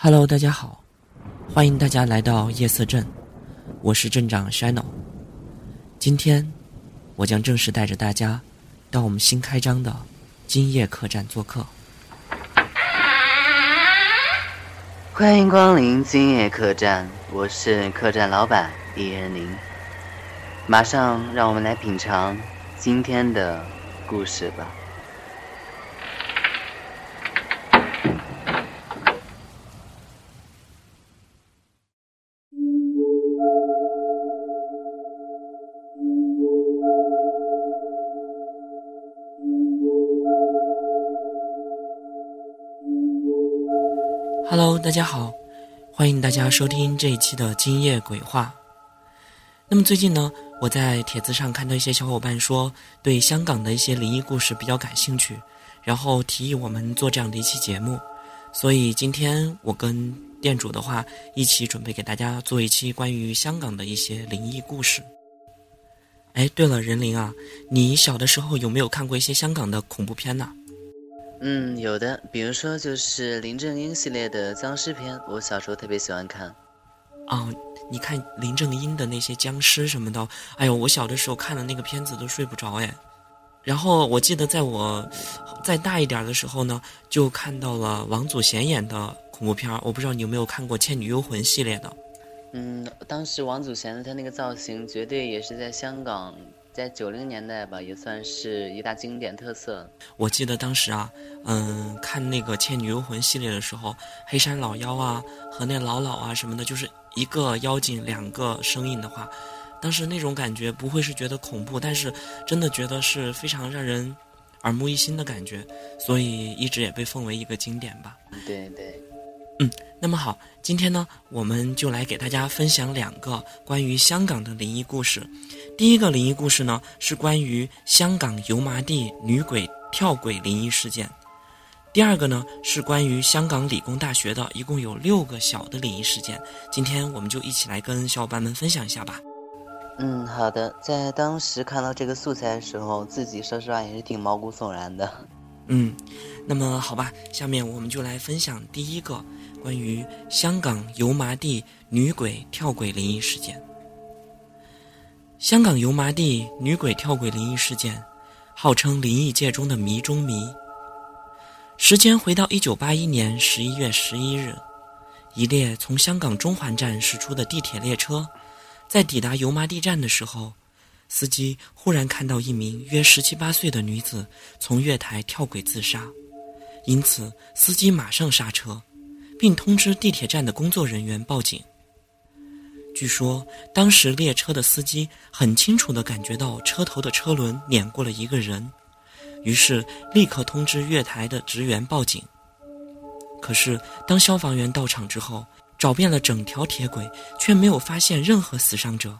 Hello，大家好，欢迎大家来到夜色镇，我是镇长 Shino。今天，我将正式带着大家到我们新开张的今夜客栈做客。欢迎光临今夜客栈，我是客栈老板李仁林。马上让我们来品尝今天的故事吧。大家好，欢迎大家收听这一期的今夜鬼话。那么最近呢，我在帖子上看到一些小伙伴说对香港的一些灵异故事比较感兴趣，然后提议我们做这样的一期节目。所以今天我跟店主的话一起准备给大家做一期关于香港的一些灵异故事。哎，对了，任林啊，你小的时候有没有看过一些香港的恐怖片呢？嗯，有的，比如说就是林正英系列的僵尸片，我小时候特别喜欢看。哦，你看林正英的那些僵尸什么的，哎呦，我小的时候看的那个片子都睡不着哎。然后我记得在我再大一点的时候呢，就看到了王祖贤演的恐怖片我不知道你有没有看过《倩女幽魂》系列的。嗯，当时王祖贤的他那个造型，绝对也是在香港。在九零年代吧，也算是一大经典特色。我记得当时啊，嗯，看那个《倩女幽魂》系列的时候，黑山老妖啊和那老老啊什么的，就是一个妖精两个声音的话，当时那种感觉不会是觉得恐怖，但是真的觉得是非常让人耳目一新的感觉，所以一直也被奉为一个经典吧。对对。嗯，那么好，今天呢，我们就来给大家分享两个关于香港的灵异故事。第一个灵异故事呢，是关于香港油麻地女鬼跳轨灵异事件；第二个呢，是关于香港理工大学的，一共有六个小的灵异事件。今天我们就一起来跟小伙伴们分享一下吧。嗯，好的。在当时看到这个素材的时候，自己说实话也是挺毛骨悚然的。嗯，那么好吧，下面我们就来分享第一个。关于香港油麻地女鬼跳轨灵异事件。香港油麻地女鬼跳轨灵异事件，号称灵异界中的谜中谜。时间回到一九八一年十一月十一日，一列从香港中环站驶出的地铁列车，在抵达油麻地站的时候，司机忽然看到一名约十七八岁的女子从月台跳轨自杀，因此司机马上刹车。并通知地铁站的工作人员报警。据说当时列车的司机很清楚地感觉到车头的车轮碾过了一个人，于是立刻通知月台的职员报警。可是当消防员到场之后，找遍了整条铁轨，却没有发现任何死伤者，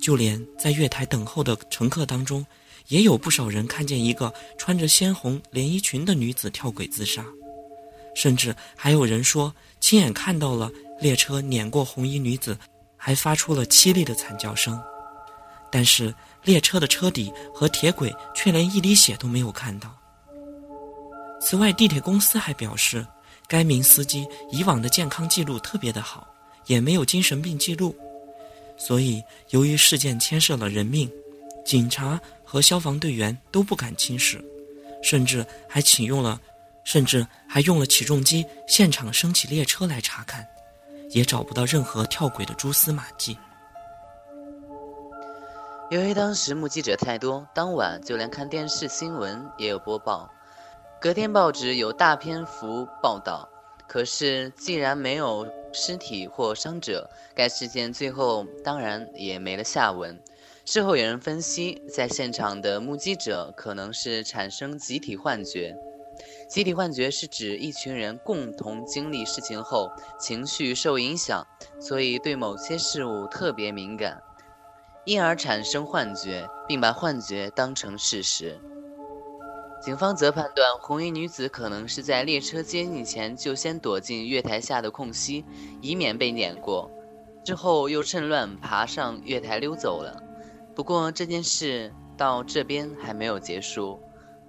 就连在月台等候的乘客当中，也有不少人看见一个穿着鲜红连衣裙的女子跳轨自杀。甚至还有人说亲眼看到了列车碾过红衣女子，还发出了凄厉的惨叫声。但是列车的车底和铁轨却连一滴血都没有看到。此外，地铁公司还表示，该名司机以往的健康记录特别的好，也没有精神病记录。所以，由于事件牵涉了人命，警察和消防队员都不敢轻视，甚至还启用了。甚至还用了起重机现场升起列车来查看，也找不到任何跳轨的蛛丝马迹。由于当时目击者太多，当晚就连看电视新闻也有播报，隔天报纸有大篇幅报道。可是既然没有尸体或伤者，该事件最后当然也没了下文。事后有人分析，在现场的目击者可能是产生集体幻觉。集体幻觉是指一群人共同经历事情后，情绪受影响，所以对某些事物特别敏感，因而产生幻觉，并把幻觉当成事实。警方则判断红衣女子可能是在列车接近前就先躲进月台下的空隙，以免被碾过，之后又趁乱爬上月台溜走了。不过这件事到这边还没有结束。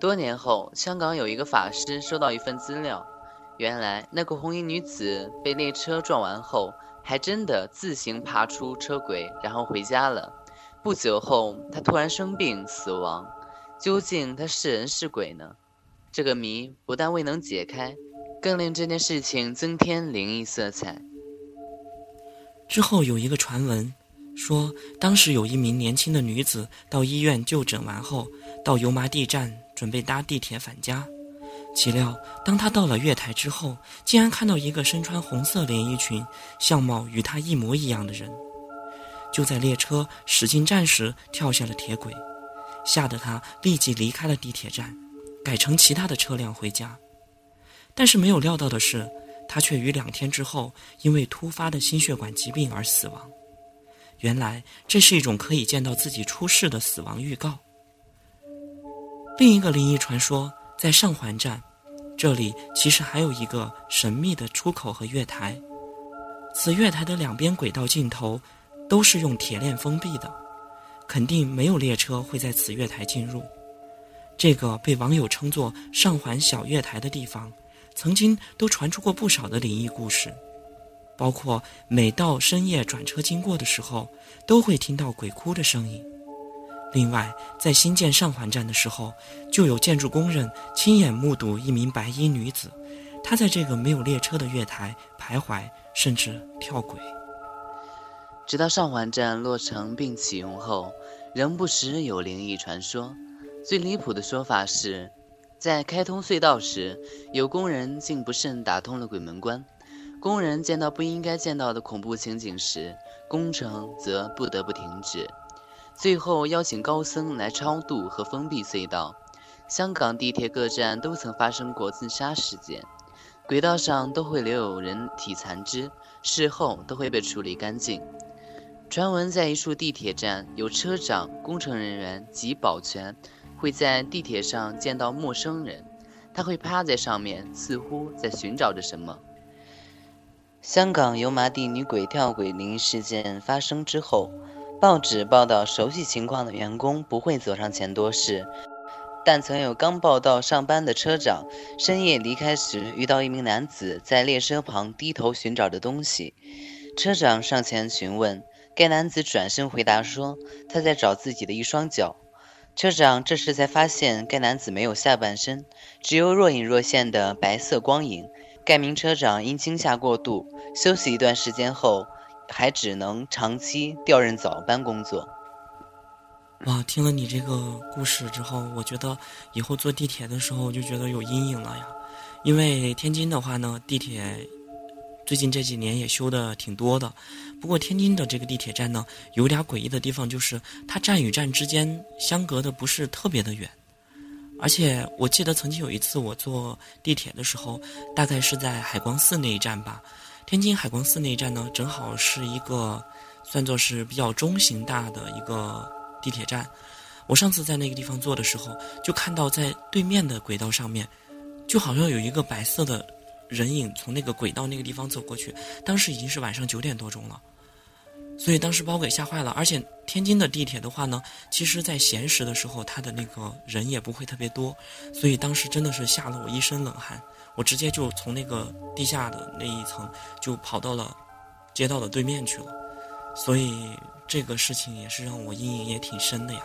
多年后，香港有一个法师收到一份资料，原来那个红衣女子被列车撞完后，还真的自行爬出车轨，然后回家了。不久后，她突然生病死亡。究竟她是人是鬼呢？这个谜不但未能解开，更令这件事情增添灵异色彩。之后有一个传闻，说当时有一名年轻的女子到医院就诊完后，到油麻地站准备搭地铁返家。岂料，当他到了月台之后，竟然看到一个身穿红色连衣裙、相貌与他一模一样的人，就在列车驶进站时跳下了铁轨，吓得他立即离开了地铁站，改乘其他的车辆回家。但是没有料到的是，他却于两天之后因为突发的心血管疾病而死亡。原来这是一种可以见到自己出事的死亡预告。另一个灵异传说。在上环站，这里其实还有一个神秘的出口和月台。此月台的两边轨道尽头都是用铁链封闭的，肯定没有列车会在此月台进入。这个被网友称作“上环小月台”的地方，曾经都传出过不少的灵异故事，包括每到深夜转车经过的时候，都会听到鬼哭的声音。另外，在新建上环站的时候，就有建筑工人亲眼目睹一名白衣女子，她在这个没有列车的月台徘徊，甚至跳轨。直到上环站落成并启用后，仍不时有灵异传说。最离谱的说法是，在开通隧道时，有工人竟不慎打通了鬼门关。工人见到不应该见到的恐怖情景时，工程则不得不停止。最后邀请高僧来超度和封闭隧道。香港地铁各站都曾发生过自杀事件，轨道上都会留有人体残肢，事后都会被处理干净。传闻在一处地铁站，有车长、工程人员及保全会在地铁上见到陌生人，他会趴在上面，似乎在寻找着什么。香港油麻地女鬼跳鬼灵事件发生之后。报纸报道，熟悉情况的员工不会走上前多事，但曾有刚报到上班的车长深夜离开时，遇到一名男子在列车旁低头寻找着东西。车长上前询问，该男子转身回答说他在找自己的一双脚。车长这时才发现该男子没有下半身，只有若隐若现的白色光影。该名车长因惊吓过度，休息一段时间后。还只能长期调任早班工作。哇，听了你这个故事之后，我觉得以后坐地铁的时候就觉得有阴影了呀。因为天津的话呢，地铁最近这几年也修的挺多的。不过天津的这个地铁站呢，有点诡异的地方就是它站与站之间相隔的不是特别的远。而且我记得曾经有一次我坐地铁的时候，大概是在海光寺那一站吧。天津海光寺那一站呢，正好是一个算作是比较中型大的一个地铁站。我上次在那个地方坐的时候，就看到在对面的轨道上面，就好像有一个白色的人影从那个轨道那个地方走过去。当时已经是晚上九点多钟了，所以当时把我给吓坏了。而且天津的地铁的话呢，其实在闲时的时候，它的那个人也不会特别多，所以当时真的是吓了我一身冷汗。我直接就从那个地下的那一层就跑到了街道的对面去了，所以这个事情也是让我阴影也挺深的呀。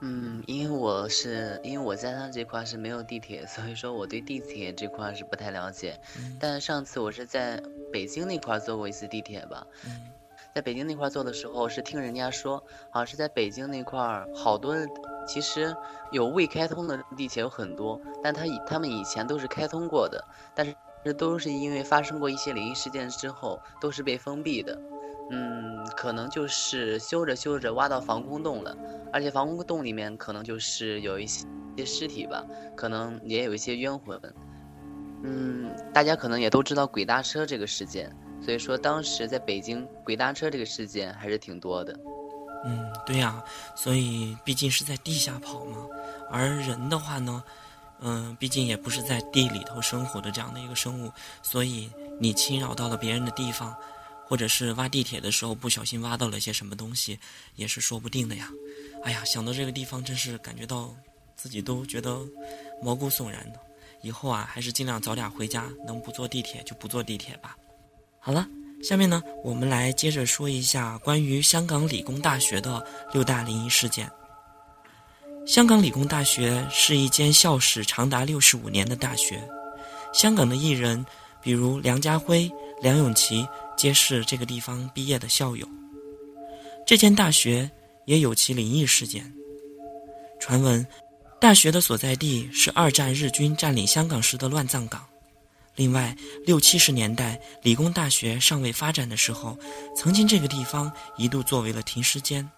嗯，因为我是因为我家乡这块是没有地铁，所以说我对地铁这块是不太了解。但上次我是在北京那块坐过一次地铁吧。在北京那块坐的时候，是听人家说，好像是在北京那块儿，好多其实有未开通的地铁有很多，但他以他们以前都是开通过的，但是这都是因为发生过一些灵异事件之后，都是被封闭的。嗯，可能就是修着修着挖到防空洞了，而且防空洞里面可能就是有一些尸体吧，可能也有一些冤魂。嗯，大家可能也都知道鬼搭车这个事件。所以说，当时在北京鬼搭车这个事件还是挺多的。嗯，对呀，所以毕竟是在地下跑嘛，而人的话呢，嗯，毕竟也不是在地里头生活的这样的一个生物，所以你侵扰到了别人的地方，或者是挖地铁的时候不小心挖到了些什么东西，也是说不定的呀。哎呀，想到这个地方，真是感觉到自己都觉得毛骨悚然的。以后啊，还是尽量早点回家，能不坐地铁就不坐地铁吧。好了，下面呢，我们来接着说一下关于香港理工大学的六大灵异事件。香港理工大学是一间校史长达六十五年的大学，香港的艺人，比如梁家辉、梁咏琪，皆是这个地方毕业的校友。这间大学也有其灵异事件。传闻，大学的所在地是二战日军占领香港时的乱葬岗。另外，六七十年代理工大学尚未发展的时候，曾经这个地方一度作为了停尸间。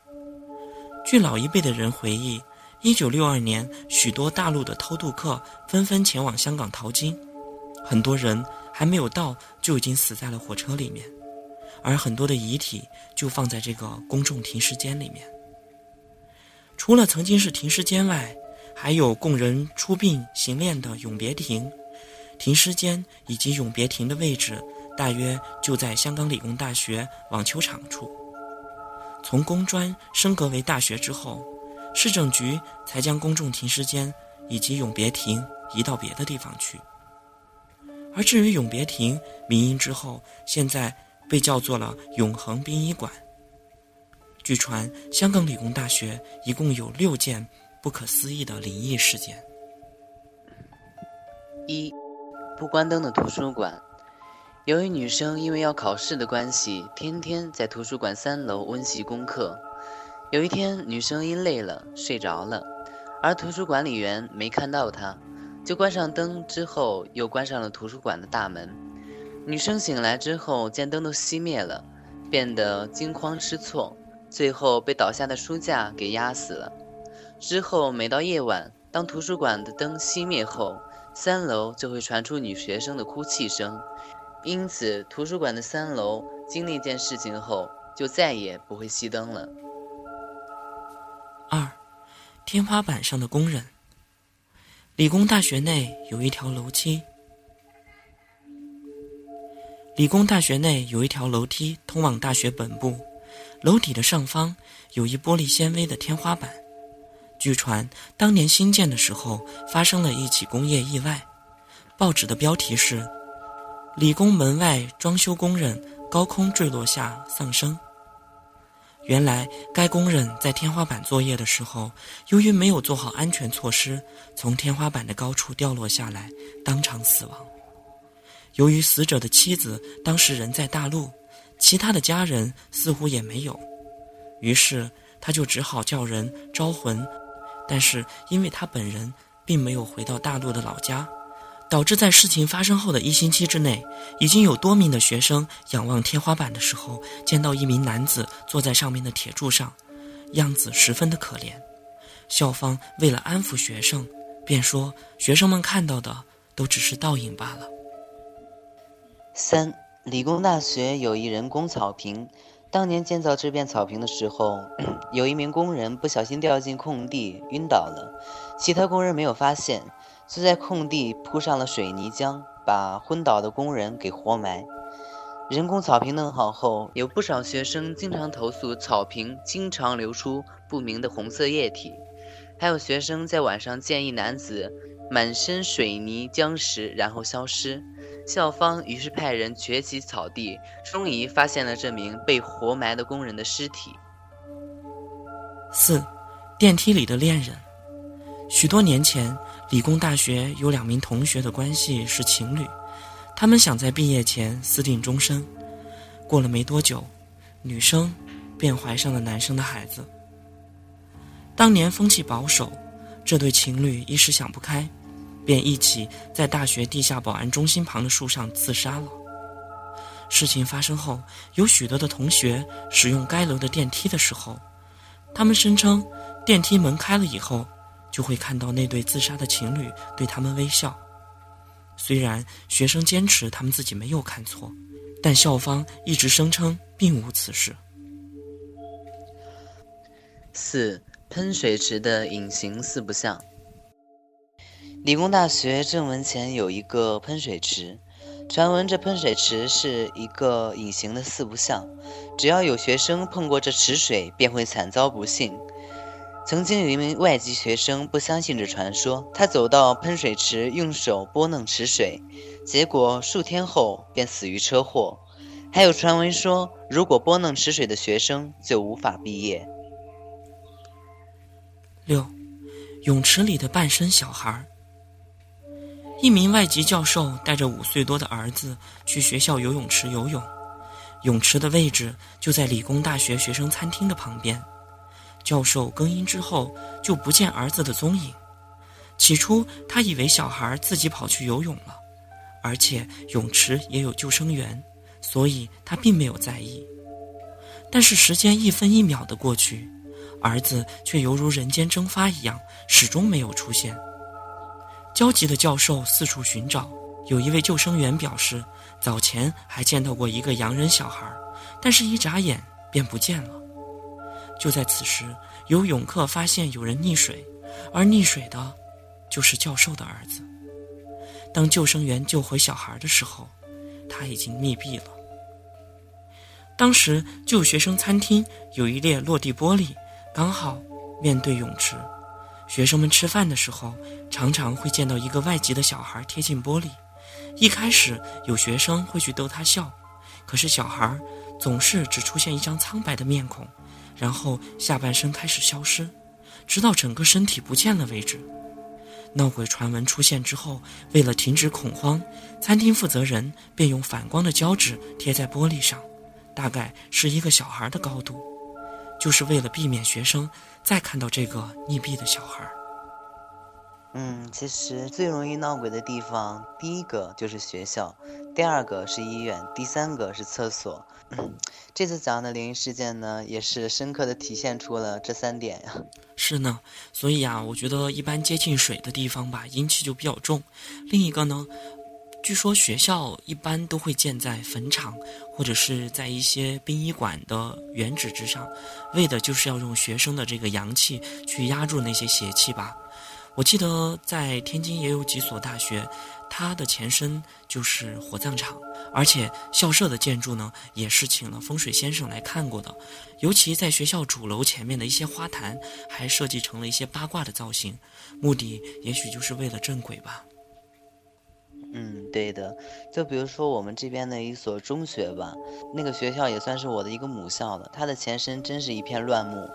据老一辈的人回忆。一九六二年，许多大陆的偷渡客纷纷前往香港淘金，很多人还没有到就已经死在了火车里面，而很多的遗体就放在这个公众停尸间里面。除了曾经是停尸间外，还有供人出殡行殓的永别亭、停尸间以及永别亭的位置，大约就在香港理工大学网球场处。从工专升格为大学之后。市政局才将公众停尸间以及永别亭移到别的地方去。而至于永别亭，民营之后，现在被叫做了永恒殡仪馆。据传，香港理工大学一共有六件不可思议的灵异事件。一，不关灯的图书馆。由于女生因为要考试的关系，天天在图书馆三楼温习功课。有一天，女生因累了睡着了，而图书管理员没看到她，就关上灯，之后又关上了图书馆的大门。女生醒来之后，见灯都熄灭了，变得惊慌失措，最后被倒下的书架给压死了。之后，每到夜晚，当图书馆的灯熄灭后，三楼就会传出女学生的哭泣声，因此图书馆的三楼经历件事情后，就再也不会熄灯了。二，天花板上的工人。理工大学内有一条楼梯。理工大学内有一条楼梯通往大学本部，楼体的上方有一玻璃纤维的天花板。据传，当年新建的时候发生了一起工业意外，报纸的标题是“理工门外装修工人高空坠落下丧生”。原来，该工人在天花板作业的时候，由于没有做好安全措施，从天花板的高处掉落下来，当场死亡。由于死者的妻子当时人在大陆，其他的家人似乎也没有，于是他就只好叫人招魂，但是因为他本人并没有回到大陆的老家。导致在事情发生后的一星期之内，已经有多名的学生仰望天花板的时候，见到一名男子坐在上面的铁柱上，样子十分的可怜。校方为了安抚学生，便说学生们看到的都只是倒影罢了。三，理工大学有一人工草坪，当年建造这片草坪的时候，有一名工人不小心掉进空地晕倒了，其他工人没有发现。就在空地铺上了水泥浆，把昏倒的工人给活埋。人工草坪弄好后，有不少学生经常投诉草坪经常流出不明的红色液体，还有学生在晚上见一男子满身水泥浆石，然后消失。校方于是派人掘起草地，终于发现了这名被活埋的工人的尸体。四，电梯里的恋人。许多年前。理工大学有两名同学的关系是情侣，他们想在毕业前私定终身。过了没多久，女生便怀上了男生的孩子。当年风气保守，这对情侣一时想不开，便一起在大学地下保安中心旁的树上自杀了。事情发生后，有许多的同学使用该楼的电梯的时候，他们声称电梯门开了以后。就会看到那对自杀的情侣对他们微笑。虽然学生坚持他们自己没有看错，但校方一直声称并无此事。四喷水池的隐形四不像。理工大学正门前有一个喷水池，传闻这喷水池是一个隐形的四不像，只要有学生碰过这池水，便会惨遭不幸。曾经有一名外籍学生不相信这传说，他走到喷水池，用手拨弄池水，结果数天后便死于车祸。还有传闻说，如果拨弄池水的学生就无法毕业。六，泳池里的半身小孩。一名外籍教授带着五岁多的儿子去学校游泳池游泳，泳池的位置就在理工大学学生餐厅的旁边。教授更衣之后就不见儿子的踪影。起初他以为小孩自己跑去游泳了，而且泳池也有救生员，所以他并没有在意。但是时间一分一秒的过去，儿子却犹如人间蒸发一样，始终没有出现。焦急的教授四处寻找，有一位救生员表示，早前还见到过一个洋人小孩，但是一眨眼便不见了。就在此时，有泳客发现有人溺水，而溺水的，就是教授的儿子。当救生员救回小孩的时候，他已经溺毙了。当时救学生餐厅有一列落地玻璃，刚好面对泳池。学生们吃饭的时候，常常会见到一个外籍的小孩贴近玻璃。一开始有学生会去逗他笑，可是小孩总是只出现一张苍白的面孔。然后下半身开始消失，直到整个身体不见了为止。闹鬼传闻出现之后，为了停止恐慌，餐厅负责人便用反光的胶纸贴在玻璃上，大概是一个小孩的高度，就是为了避免学生再看到这个溺毙的小孩。嗯，其实最容易闹鬼的地方，第一个就是学校，第二个是医院，第三个是厕所。这次讲的灵异事件呢，也是深刻的体现出了这三点呀。是呢，所以啊，我觉得一般接近水的地方吧，阴气就比较重。另一个呢，据说学校一般都会建在坟场或者是在一些殡仪馆的原址之上，为的就是要用学生的这个阳气去压住那些邪气吧。我记得在天津也有几所大学，它的前身就是火葬场，而且校舍的建筑呢也是请了风水先生来看过的，尤其在学校主楼前面的一些花坛，还设计成了一些八卦的造型，目的也许就是为了镇鬼吧。对的，就比如说我们这边的一所中学吧，那个学校也算是我的一个母校了，它的前身真是一片乱木。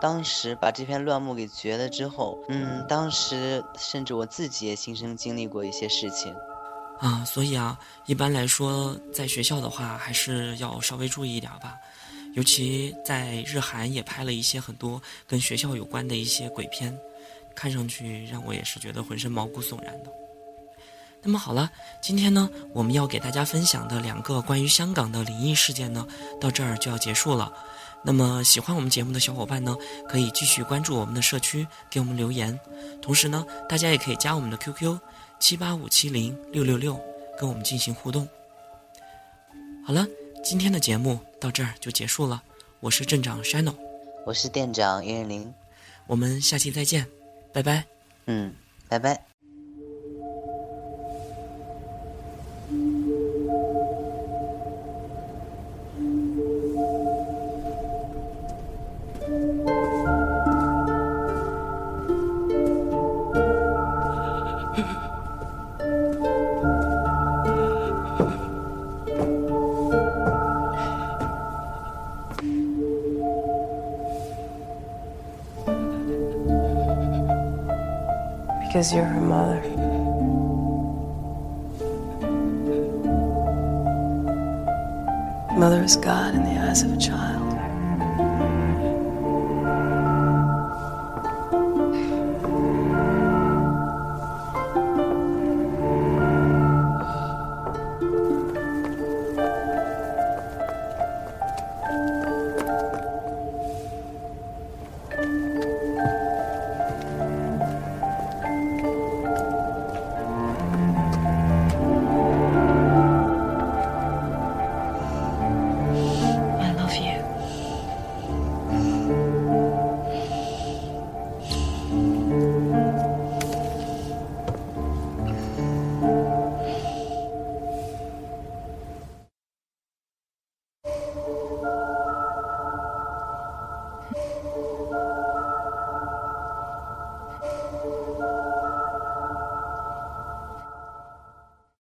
当时把这片乱木给掘了之后，嗯，当时甚至我自己也亲身经历过一些事情，啊，所以啊，一般来说，在学校的话，还是要稍微注意一点吧。尤其在日韩也拍了一些很多跟学校有关的一些鬼片，看上去让我也是觉得浑身毛骨悚然的。那么好了，今天呢，我们要给大家分享的两个关于香港的灵异事件呢，到这儿就要结束了。那么喜欢我们节目的小伙伴呢，可以继续关注我们的社区，给我们留言。同时呢，大家也可以加我们的 QQ 七八五七零六六六，跟我们进行互动。好了，今天的节目到这儿就结束了。我是镇长 Shino，我是店长叶玲，我们下期再见，拜拜。嗯，拜拜。Because you're her mother. Mother is God in the eyes of a child.